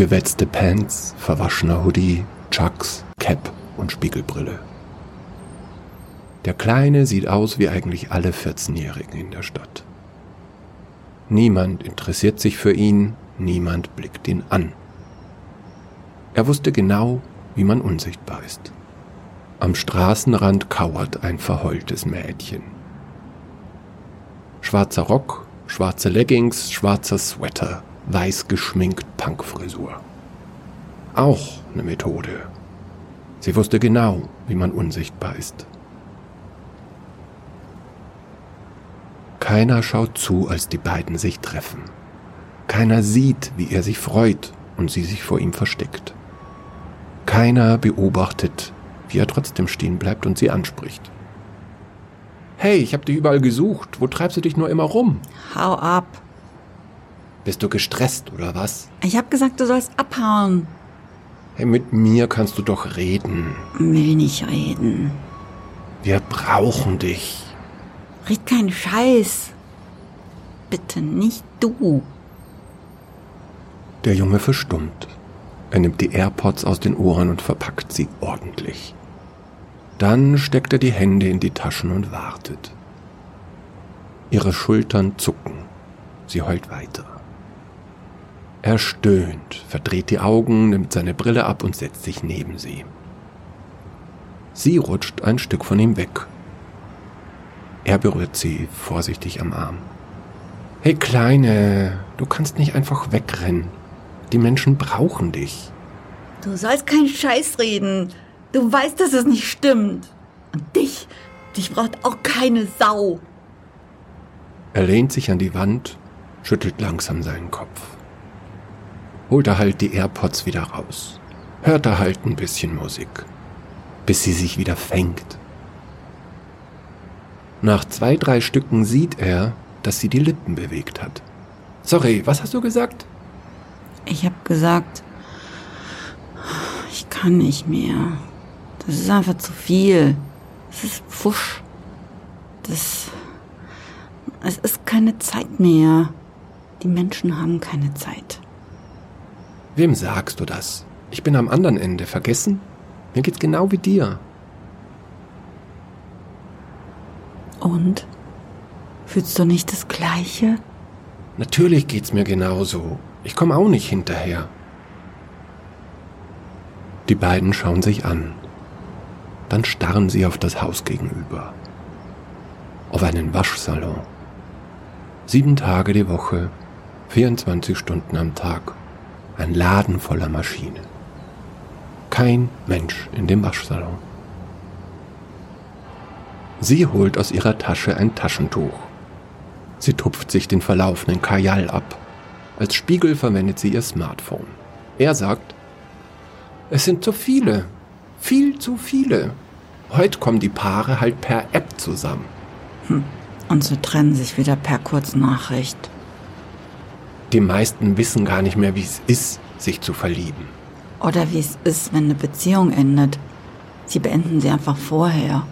Gewetzte Pants, verwaschener Hoodie, Chucks, Cap und Spiegelbrille. Der Kleine sieht aus wie eigentlich alle 14-Jährigen in der Stadt. Niemand interessiert sich für ihn, niemand blickt ihn an. Er wusste genau, wie man unsichtbar ist. Am Straßenrand kauert ein verheultes Mädchen. Schwarzer Rock, schwarze Leggings, schwarzer Sweater, weiß geschminkt Punkfrisur. Auch eine Methode. Sie wusste genau, wie man unsichtbar ist. Keiner schaut zu, als die beiden sich treffen. Keiner sieht, wie er sich freut und sie sich vor ihm versteckt. Keiner beobachtet, wie er trotzdem stehen bleibt und sie anspricht. Hey, ich hab dich überall gesucht. Wo treibst du dich nur immer rum? Hau ab. Bist du gestresst oder was? Ich hab gesagt, du sollst abhauen. Hey, mit mir kannst du doch reden. Will nicht reden. Wir brauchen dich. Red keinen Scheiß. Bitte nicht du. Der Junge verstummt. Er nimmt die AirPods aus den Ohren und verpackt sie ordentlich. Dann steckt er die Hände in die Taschen und wartet. Ihre Schultern zucken. Sie heult weiter. Er stöhnt, verdreht die Augen, nimmt seine Brille ab und setzt sich neben sie. Sie rutscht ein Stück von ihm weg. Er berührt sie vorsichtig am Arm. Hey Kleine, du kannst nicht einfach wegrennen. Die Menschen brauchen dich. Du sollst keinen Scheiß reden. Du weißt, dass es nicht stimmt. Und dich, dich braucht auch keine Sau. Er lehnt sich an die Wand, schüttelt langsam seinen Kopf. Holt er halt die AirPods wieder raus. Hört er halt ein bisschen Musik. Bis sie sich wieder fängt. Nach zwei, drei Stücken sieht er, dass sie die Lippen bewegt hat. Sorry, was hast du gesagt? Ich hab gesagt, ich kann nicht mehr. Das ist einfach zu viel. Das ist Pfusch. Das. Es ist keine Zeit mehr. Die Menschen haben keine Zeit. Wem sagst du das? Ich bin am anderen Ende. Vergessen? Mir geht's genau wie dir. Und? Fühlst du nicht das Gleiche? Natürlich geht's mir genauso. Ich komme auch nicht hinterher. Die beiden schauen sich an. Dann starren sie auf das Haus gegenüber. Auf einen Waschsalon. Sieben Tage die Woche, 24 Stunden am Tag. Ein Laden voller Maschinen. Kein Mensch in dem Waschsalon. Sie holt aus ihrer Tasche ein Taschentuch. Sie tupft sich den verlaufenden Kajal ab. Als Spiegel verwendet sie ihr Smartphone. Er sagt, es sind zu viele, viel zu viele. Heute kommen die Paare halt per App zusammen. Hm. Und so trennen sich wieder per Kurznachricht. Die meisten wissen gar nicht mehr, wie es ist, sich zu verlieben. Oder wie es ist, wenn eine Beziehung endet. Sie beenden sie einfach vorher.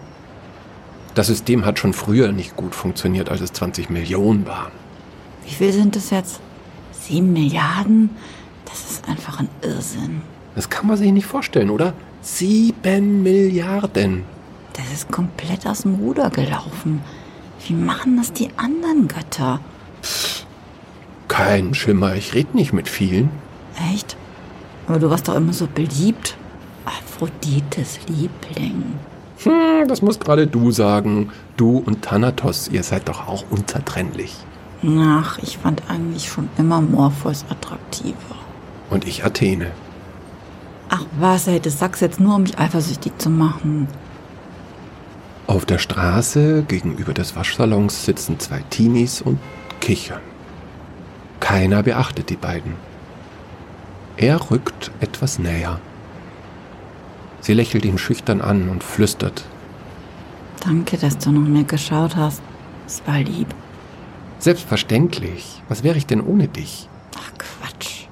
Das System hat schon früher nicht gut funktioniert, als es 20 Millionen waren. Wie viel sind es jetzt? Sieben Milliarden? Das ist einfach ein Irrsinn. Das kann man sich nicht vorstellen, oder? Sieben Milliarden. Das ist komplett aus dem Ruder gelaufen. Wie machen das die anderen Götter? Kein Schimmer, ich rede nicht mit vielen. Echt? Aber du warst doch immer so beliebt. Aphrodites Liebling. Hm, das musst gerade du sagen. Du und Thanatos, ihr seid doch auch unzertrennlich. Ach, ich fand eigentlich schon immer Morpheus attraktiver. Und ich Athene. Ach was, ey, das sagst jetzt nur, um mich eifersüchtig zu machen. Auf der Straße gegenüber des Waschsalons sitzen zwei Teenies und kichern. Keiner beachtet die beiden. Er rückt etwas näher. Sie lächelt ihn schüchtern an und flüstert. Danke, dass du nach mir geschaut hast. Es war lieb. Selbstverständlich. Was wäre ich denn ohne dich? Ach Quatsch.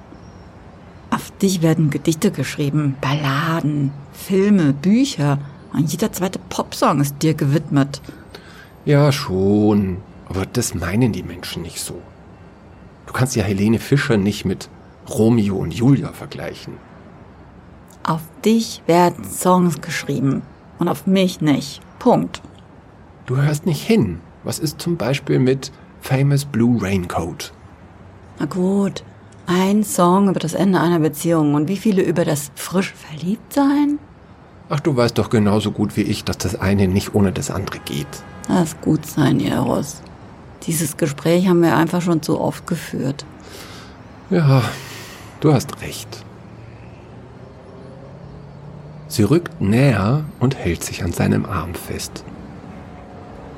Auf dich werden Gedichte geschrieben, Balladen, Filme, Bücher. Und jeder zweite Popsong ist dir gewidmet. Ja, schon. Aber das meinen die Menschen nicht so. Du kannst ja Helene Fischer nicht mit Romeo und Julia vergleichen. Auf dich werden Songs geschrieben und auf mich nicht. Punkt. Du hörst nicht hin. Was ist zum Beispiel mit Famous Blue Raincoat? Na gut, ein Song über das Ende einer Beziehung und wie viele über das frisch Verliebtsein? Ach, du weißt doch genauso gut wie ich, dass das eine nicht ohne das andere geht. Lass gut sein, Eros. Dieses Gespräch haben wir einfach schon zu oft geführt. Ja, du hast recht. Sie rückt näher und hält sich an seinem Arm fest.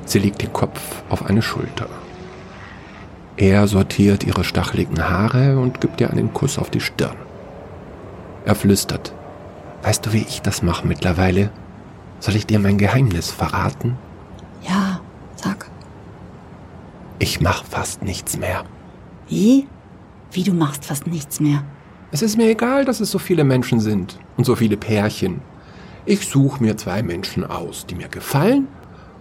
Sie legt den Kopf auf eine Schulter. Er sortiert ihre stacheligen Haare und gibt ihr einen Kuss auf die Stirn. Er flüstert. Weißt du, wie ich das mache mittlerweile? Soll ich dir mein Geheimnis verraten? Ja, sag. Ich mach fast nichts mehr. Wie? Wie du machst fast nichts mehr. Es ist mir egal, dass es so viele Menschen sind und so viele Pärchen. Ich suche mir zwei Menschen aus, die mir gefallen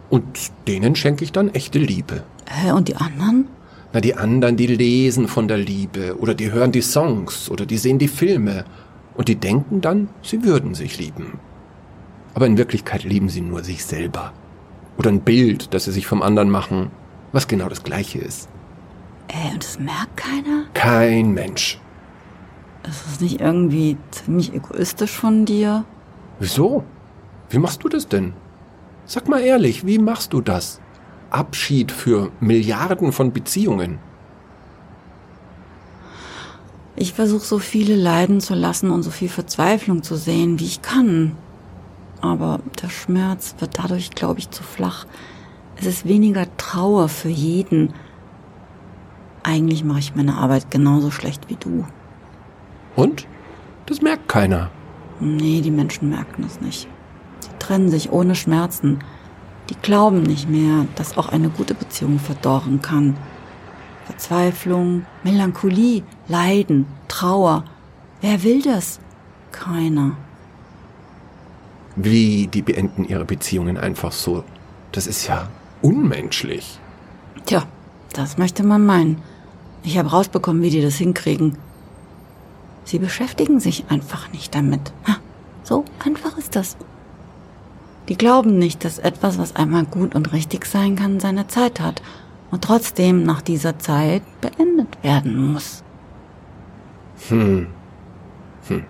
und denen schenke ich dann echte Liebe. Hä, und die anderen? Na, die anderen, die lesen von der Liebe oder die hören die Songs oder die sehen die Filme und die denken dann, sie würden sich lieben. Aber in Wirklichkeit lieben sie nur sich selber. Oder ein Bild, das sie sich vom anderen machen, was genau das gleiche ist. Äh, und das merkt keiner? Kein Mensch. Ist das nicht irgendwie ziemlich egoistisch von dir? Wieso? Wie machst du das denn? Sag mal ehrlich, wie machst du das? Abschied für Milliarden von Beziehungen. Ich versuche so viele leiden zu lassen und so viel Verzweiflung zu sehen, wie ich kann. Aber der Schmerz wird dadurch, glaube ich, zu flach. Es ist weniger Trauer für jeden. Eigentlich mache ich meine Arbeit genauso schlecht wie du. Und? Das merkt keiner. Nee, die Menschen merken es nicht. Sie trennen sich ohne Schmerzen. Die glauben nicht mehr, dass auch eine gute Beziehung verdorren kann. Verzweiflung, Melancholie, Leiden, Trauer. Wer will das? Keiner. Wie, die beenden ihre Beziehungen einfach so. Das ist ja unmenschlich. Tja, das möchte man meinen. Ich habe rausbekommen, wie die das hinkriegen. Sie beschäftigen sich einfach nicht damit. So einfach ist das. Die glauben nicht, dass etwas, was einmal gut und richtig sein kann, seine Zeit hat und trotzdem nach dieser Zeit beendet werden muss. Hm. Hm.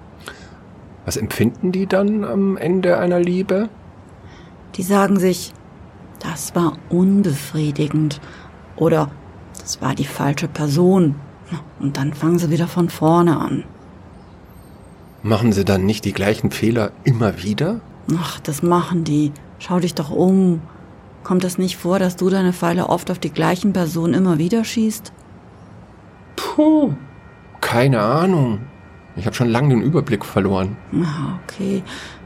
Was empfinden die dann am Ende einer Liebe? Die sagen sich, das war unbefriedigend oder das war die falsche Person. Und dann fangen sie wieder von vorne an. Machen sie dann nicht die gleichen Fehler immer wieder? Ach, das machen die. Schau dich doch um. Kommt es nicht vor, dass du deine Pfeile oft auf die gleichen Personen immer wieder schießt? Puh, keine Ahnung. Ich habe schon lange den Überblick verloren. Ah, okay.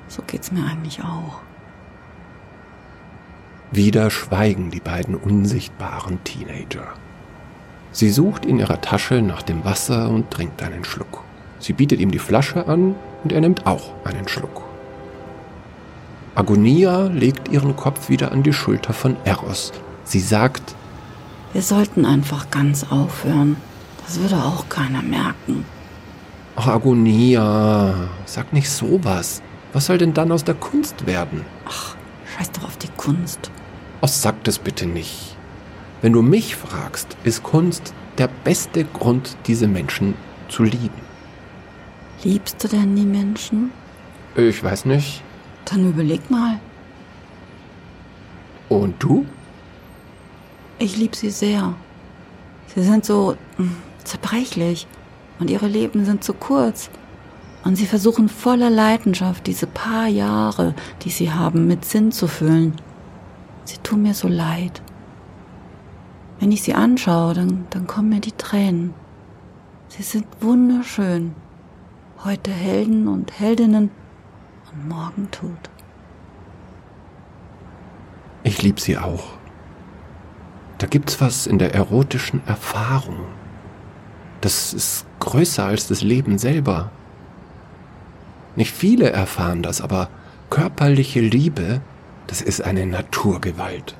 So geht's mir eigentlich auch. Wieder schweigen die beiden unsichtbaren Teenager. Sie sucht in ihrer Tasche nach dem Wasser und trinkt einen Schluck. Sie bietet ihm die Flasche an und er nimmt auch einen Schluck. Agonia legt ihren Kopf wieder an die Schulter von Eros. Sie sagt, Wir sollten einfach ganz aufhören. Das würde auch keiner merken. Ach, Agonia, sag nicht sowas. Was soll denn dann aus der Kunst werden? Ach, scheiß doch auf die Kunst. Ach, sag das bitte nicht. Wenn du mich fragst, ist Kunst der beste Grund, diese Menschen zu lieben. Liebst du denn die Menschen? Ich weiß nicht. Dann überleg mal. Und du? Ich lieb sie sehr. Sie sind so hm, zerbrechlich und ihre Leben sind zu kurz. Und sie versuchen voller Leidenschaft diese paar Jahre, die sie haben, mit Sinn zu füllen. Sie tun mir so leid. Wenn ich sie anschaue, dann, dann kommen mir die Tränen. Sie sind wunderschön. Heute Helden und Heldinnen und morgen tot. Ich lieb sie auch. Da gibt's was in der erotischen Erfahrung. Das ist größer als das Leben selber. Nicht viele erfahren das, aber körperliche Liebe, das ist eine Naturgewalt.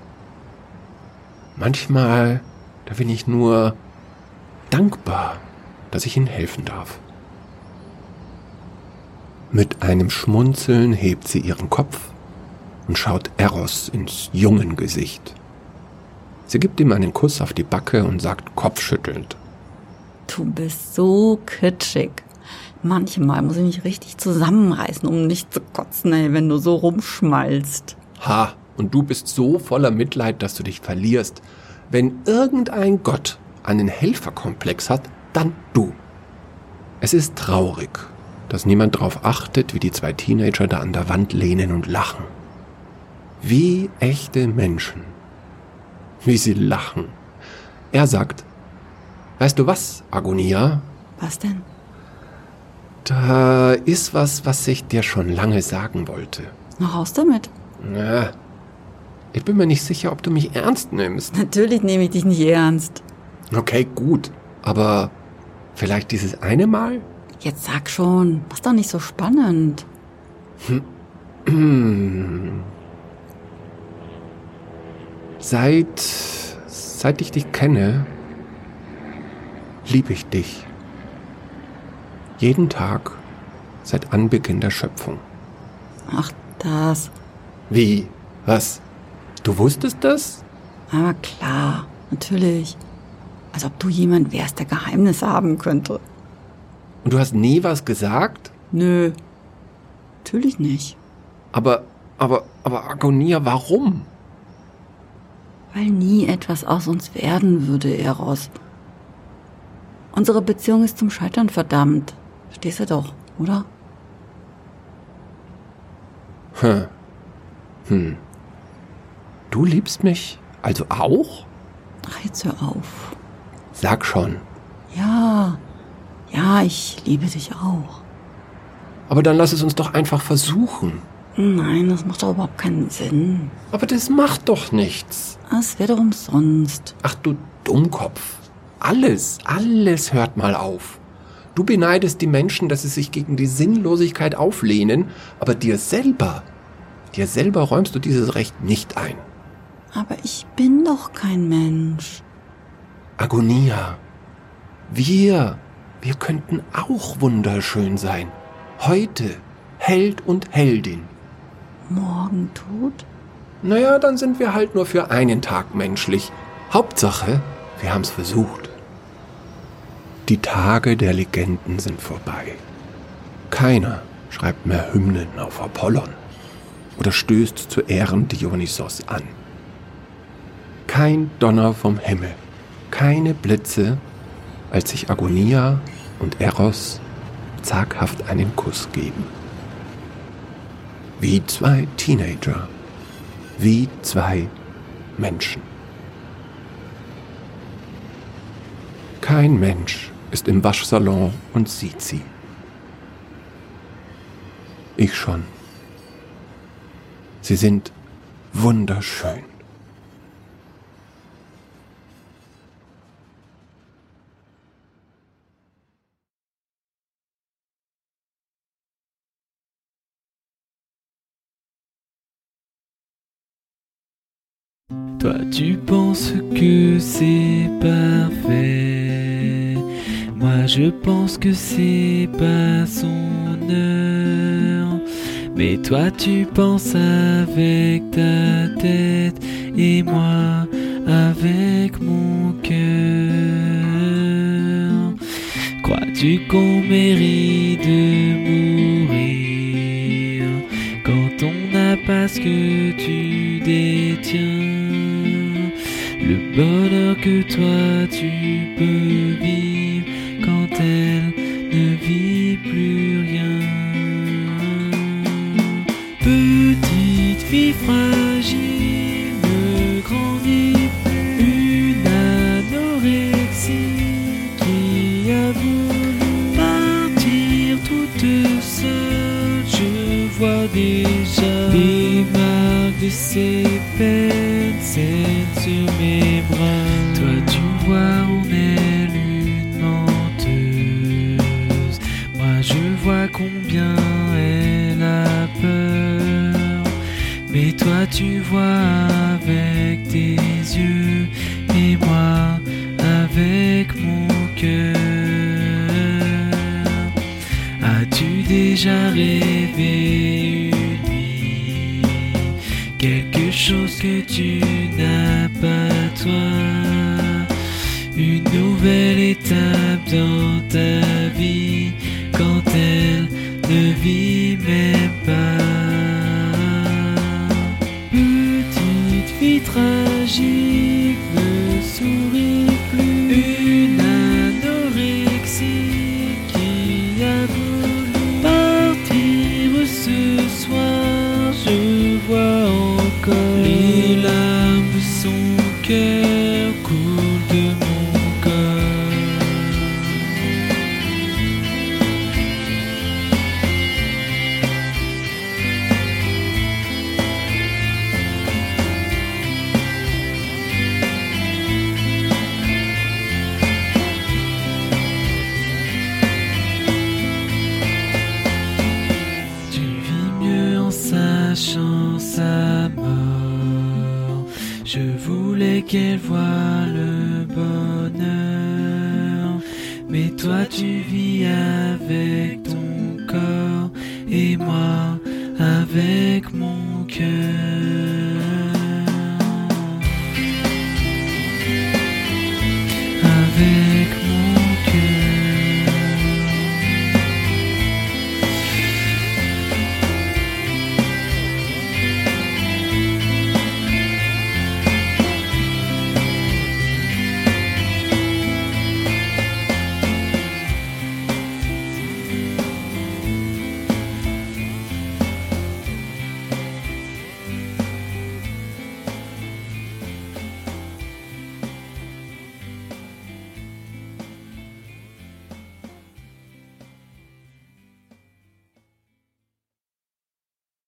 Manchmal, da bin ich nur dankbar, dass ich ihnen helfen darf. Mit einem Schmunzeln hebt sie ihren Kopf und schaut Eros ins jungen Gesicht. Sie gibt ihm einen Kuss auf die Backe und sagt kopfschüttelnd. Du bist so kitschig. Manchmal muss ich mich richtig zusammenreißen, um nicht zu kotzen, ey, wenn du so rumschmalzt. Ha, und du bist so voller Mitleid, dass du dich verlierst. Wenn irgendein Gott einen Helferkomplex hat, dann du. Es ist traurig, dass niemand darauf achtet, wie die zwei Teenager da an der Wand lehnen und lachen. Wie echte Menschen. Wie sie lachen. Er sagt, weißt du was, Agonia? Was denn? Da ist was, was ich dir schon lange sagen wollte. Na, raus damit. Na, ich bin mir nicht sicher, ob du mich ernst nimmst. Natürlich nehme ich dich nicht ernst. Okay, gut. Aber vielleicht dieses eine Mal? Jetzt sag schon, ist doch nicht so spannend. Seit, seit ich dich kenne, liebe ich dich. Jeden Tag seit Anbeginn der Schöpfung. Ach, das. Wie? Was? Du wusstest das? Aber klar, natürlich. Als ob du jemand wärst, der Geheimnisse haben könnte. Und du hast nie was gesagt? Nö. Natürlich nicht. Aber, aber, aber Agonia, warum? Weil nie etwas aus uns werden würde, Eros. Unsere Beziehung ist zum Scheitern verdammt. Verstehst du doch, oder? Hm. Hm. Du liebst mich also auch? Ach, jetzt hör auf. Sag schon. Ja, ja, ich liebe dich auch. Aber dann lass es uns doch einfach versuchen. Nein, das macht doch überhaupt keinen Sinn. Aber das macht doch nichts. Es wäre doch umsonst. Ach du Dummkopf. Alles, alles hört mal auf. Du beneidest die Menschen, dass sie sich gegen die Sinnlosigkeit auflehnen, aber dir selber, dir selber räumst du dieses Recht nicht ein. Aber ich bin doch kein Mensch. Agonia, wir, wir könnten auch wunderschön sein. Heute Held und Heldin. Morgen tot? Naja, dann sind wir halt nur für einen Tag menschlich. Hauptsache, wir haben's versucht. Die Tage der Legenden sind vorbei. Keiner schreibt mehr Hymnen auf Apollon oder stößt zu Ehren Dionysos an. Kein Donner vom Himmel, keine Blitze, als sich Agonia und Eros zaghaft einen Kuss geben. Wie zwei Teenager, wie zwei Menschen. Kein Mensch ist im Waschsalon und sieht sie. Ich schon. Sie sind wunderschön. Toi tu penses que c'est parfait. Moi je pense que c'est pas son heure. Mais toi tu penses avec ta tête et moi avec mon cœur. Crois-tu qu'on mérite de mourir quand on n'a pas ce que tu détiens? Le bonheur que toi tu peux vivre quand elle fragile avec mon cœur. As-tu déjà rêvé une nuit? Quelque chose que tu n'as pas toi, une nouvelle étape dans ta vie quand elle ne vit même pas. Petite fille tragique sachant sa mort. Je voulais qu'elle voie le bonheur. Mais toi tu vis avec ton corps et moi avec mon cœur.